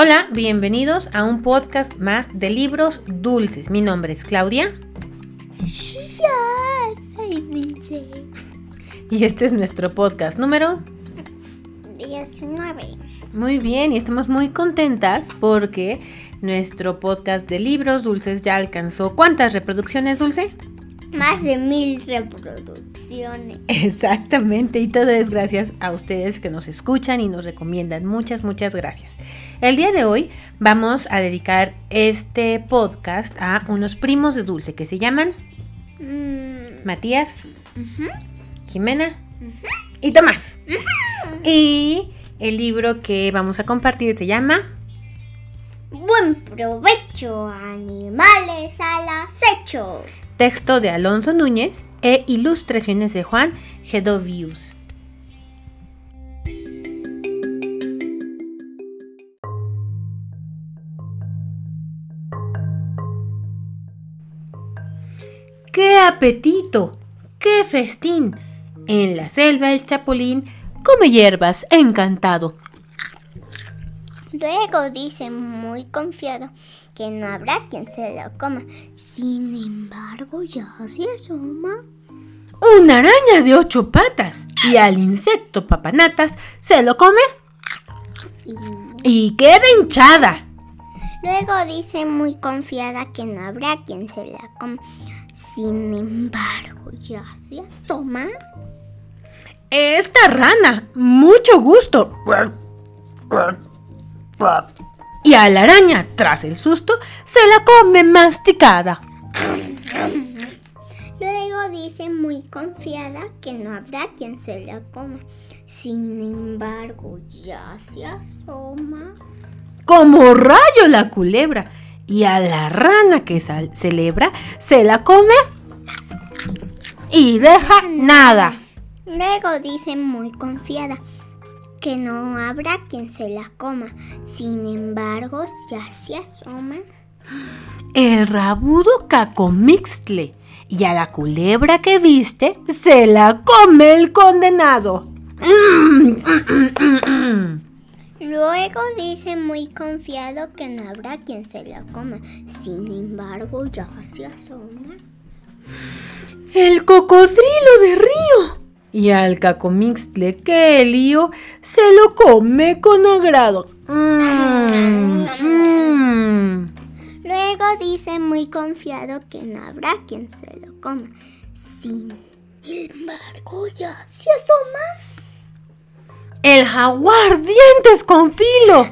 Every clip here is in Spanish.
Hola, bienvenidos a un podcast más de libros dulces. Mi nombre es Claudia. Y este es nuestro podcast número 19. Muy bien, y estamos muy contentas porque nuestro podcast de libros dulces ya alcanzó ¿cuántas reproducciones, Dulce? Más de mil reproducciones. Exactamente, y todo es gracias a ustedes que nos escuchan y nos recomiendan. Muchas, muchas gracias. El día de hoy vamos a dedicar este podcast a unos primos de Dulce que se llaman Mm, Matías, Jimena y Tomás. Y el libro que vamos a compartir se llama Buen provecho, animales al acecho. Texto de Alonso Núñez e ilustraciones de Juan Gedovius. ¡Qué apetito! ¡Qué festín! En la selva el chapulín come hierbas encantado. Luego dice muy confiado que no habrá quien se lo coma. Sin embargo, ya se asoma. Una araña de ocho patas y al insecto papanatas se lo come Y y queda hinchada. luego dice muy confiada que no habrá quien se la coma. Sin embargo, ya se asoma. Esta rana, mucho gusto. Y a la araña, tras el susto, se la come masticada. Luego dice muy confiada que no habrá quien se la coma. Sin embargo, ya se asoma. Como rayo la culebra. Y a la rana que celebra, se la come y deja nada. Luego dice muy confiada que no habrá quien se la coma. Sin embargo, ya se asoma. El rabudo cacomixtle. Y a la culebra que viste, se la come el condenado. Luego dice muy confiado que no habrá quien se la coma. Sin embargo, ya se asoma. El cocodrilo de río. Y al cacomixtle que lío se lo come con agrado. Mm, mm. Luego dice muy confiado que no habrá quien se lo coma. Sin embargo, ya se asoma. El jaguar dientes con filo.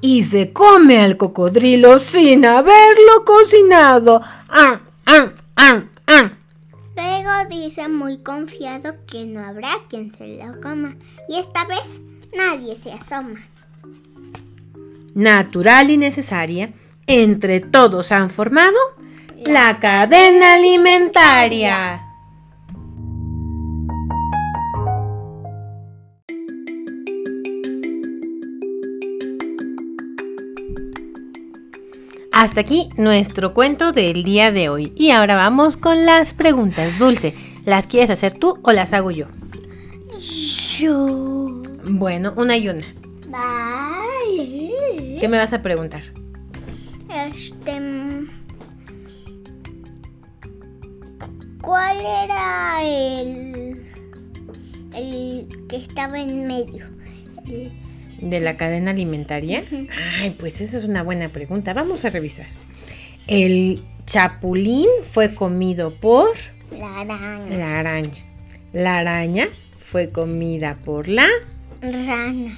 Y se come al cocodrilo sin haberlo cocinado. Ah, ah, ah, ah. Luego dice muy confiado que no habrá quien se lo coma. Y esta vez nadie se asoma. Natural y necesaria, entre todos han formado la cadena alimentaria. Hasta aquí nuestro cuento del día de hoy. Y ahora vamos con las preguntas. Dulce, ¿las quieres hacer tú o las hago yo? Yo. Bueno, una y una. Vale. ¿Qué me vas a preguntar? Este. ¿Cuál era el. el que estaba en medio? El- ¿De la cadena alimentaria? Ay, pues esa es una buena pregunta. Vamos a revisar. El chapulín fue comido por la araña. la araña. La araña fue comida por la... Rana.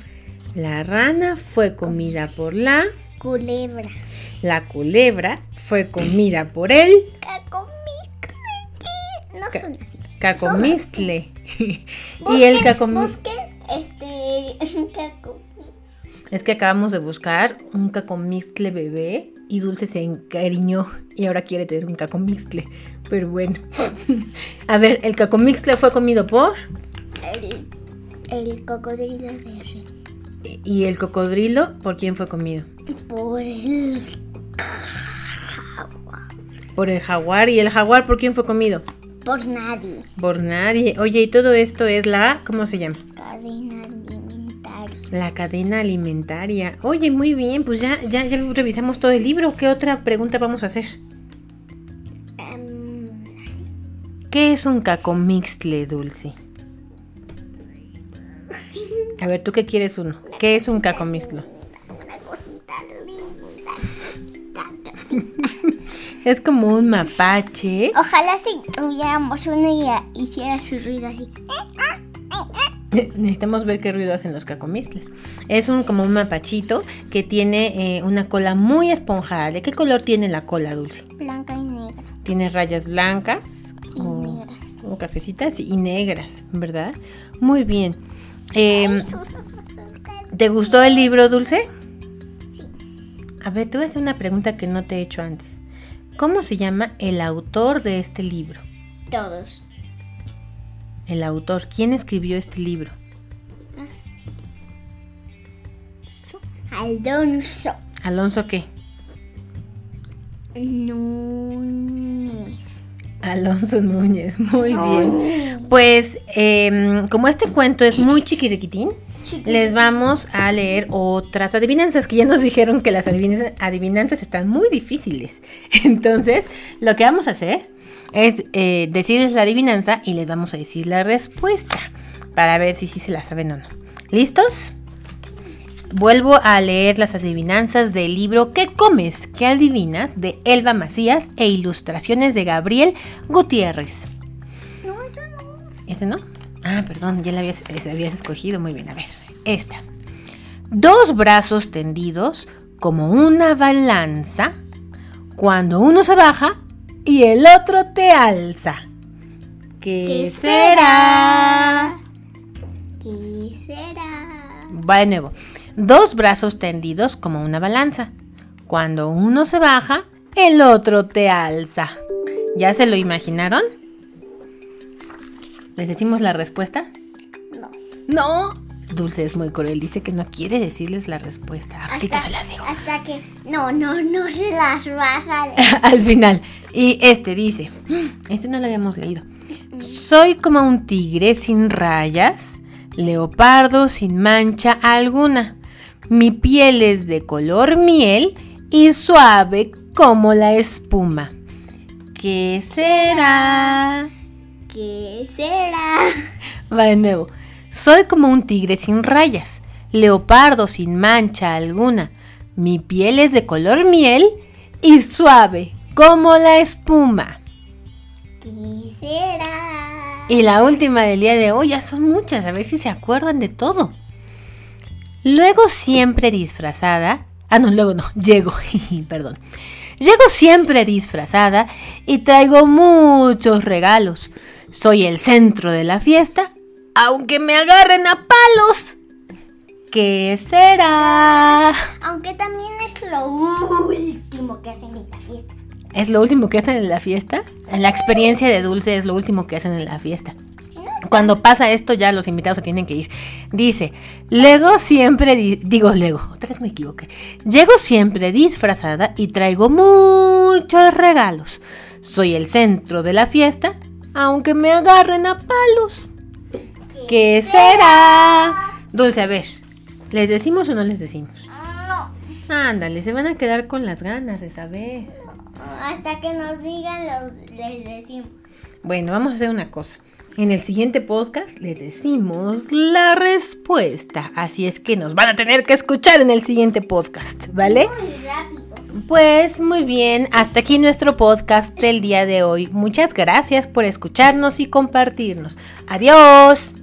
La rana fue comida por la... Culebra. La culebra fue comida por el Cacomixtle. No son así. cacomistle. y el Busquen- cacom... Busquen este. Cacomixtle. Es que acabamos de buscar un cacomistle bebé y Dulce se encariñó y ahora quiere tener un cacomistle. Pero bueno. A ver, el cacomistle fue comido por... El, el cocodrilo de río. ¿Y el cocodrilo por quién fue comido? Por el. Por el jaguar. ¿Y el jaguar por quién fue comido? Por nadie. Por nadie. Oye, y todo esto es la... ¿Cómo se llama? Cadena. La cadena alimentaria. Oye, muy bien, pues ya, ya, ya revisamos todo el libro. ¿Qué otra pregunta vamos a hacer? Em, ¿Qué es un cacomixtle, Dulce? A ver, ¿tú qué quieres uno? ¿Qué es un cacomixtle? una cosita linda. Es como un mapache. Ojalá si tuviéramos uno y hiciera su ruido así. Necesitamos ver qué ruido hacen los cacomixles. Es un como un mapachito que tiene eh, una cola muy esponjada. ¿De qué color tiene la cola, Dulce? Blanca y negra. Tiene rayas blancas Y o, negras. o cafecitas y negras, ¿verdad? Muy bien. Em, ¿Te gustó el libro, Dulce? Sí. A ver, te voy a hacer una pregunta que no te he hecho antes. ¿Cómo se llama el autor de este libro? Todos. El autor, ¿quién escribió este libro? Alonso Alonso qué? Núñez. Alonso Núñez, muy bien. Pues em, como este cuento es muy chiquiriquitín, les vamos a leer otras adivinanzas que ya nos dijeron que las adivinanzas, adivinanzas están muy difíciles. Entonces, lo que vamos a hacer es eh, decirles la adivinanza y les vamos a decir la respuesta para ver si sí se la saben o no. ¿Listos? Vuelvo a leer las adivinanzas del libro ¿Qué comes? ¿Qué adivinas? de Elba Macías e ilustraciones de Gabriel Gutiérrez. No, eso no. ¿Este no? Ah, perdón, ya la habías, la habías escogido. Muy bien, a ver. Esta. Dos brazos tendidos como una balanza cuando uno se baja y el otro te alza. ¿Qué, ¿Qué será? ¿Qué será? Va de nuevo. Dos brazos tendidos como una balanza. Cuando uno se baja, el otro te alza. ¿Ya se lo imaginaron? ¿Les decimos la respuesta? No. No. Dulce es muy cruel, dice que no quiere decirles la respuesta. Ahorita se las digo. hasta que. No, no, no se las vas a leer. Al final. Y este dice, este no lo habíamos leído. Soy como un tigre sin rayas, leopardo sin mancha alguna. Mi piel es de color miel y suave como la espuma. ¿Qué será? ¿Qué será? Va de nuevo. Soy como un tigre sin rayas, leopardo sin mancha alguna. Mi piel es de color miel y suave como la espuma. ¿Qué será? Y la última del día de hoy, ya son muchas, a ver si se acuerdan de todo. Luego siempre disfrazada. Ah, no, luego no, llego, perdón. Llego siempre disfrazada y traigo muchos regalos. Soy el centro de la fiesta, aunque me agarren a palos. ¿Qué será? Aunque también es lo último que hacen en la fiesta. ¿Es lo último que hacen en la fiesta? En la experiencia de Dulce es lo último que hacen en la fiesta. Cuando pasa esto ya los invitados se tienen que ir. Dice, luego siempre, di- digo luego, otra vez me equivoqué. Llego siempre disfrazada y traigo muchos regalos. Soy el centro de la fiesta, aunque me agarren a palos. ¿Qué será? Dulce, a ver, ¿les decimos o no les decimos? No. Ándale, se van a quedar con las ganas de saber. Hasta que nos digan, los, les decimos. Bueno, vamos a hacer una cosa. En el siguiente podcast les decimos la respuesta. Así es que nos van a tener que escuchar en el siguiente podcast, ¿vale? Muy rápido. Pues muy bien, hasta aquí nuestro podcast del día de hoy. Muchas gracias por escucharnos y compartirnos. Adiós.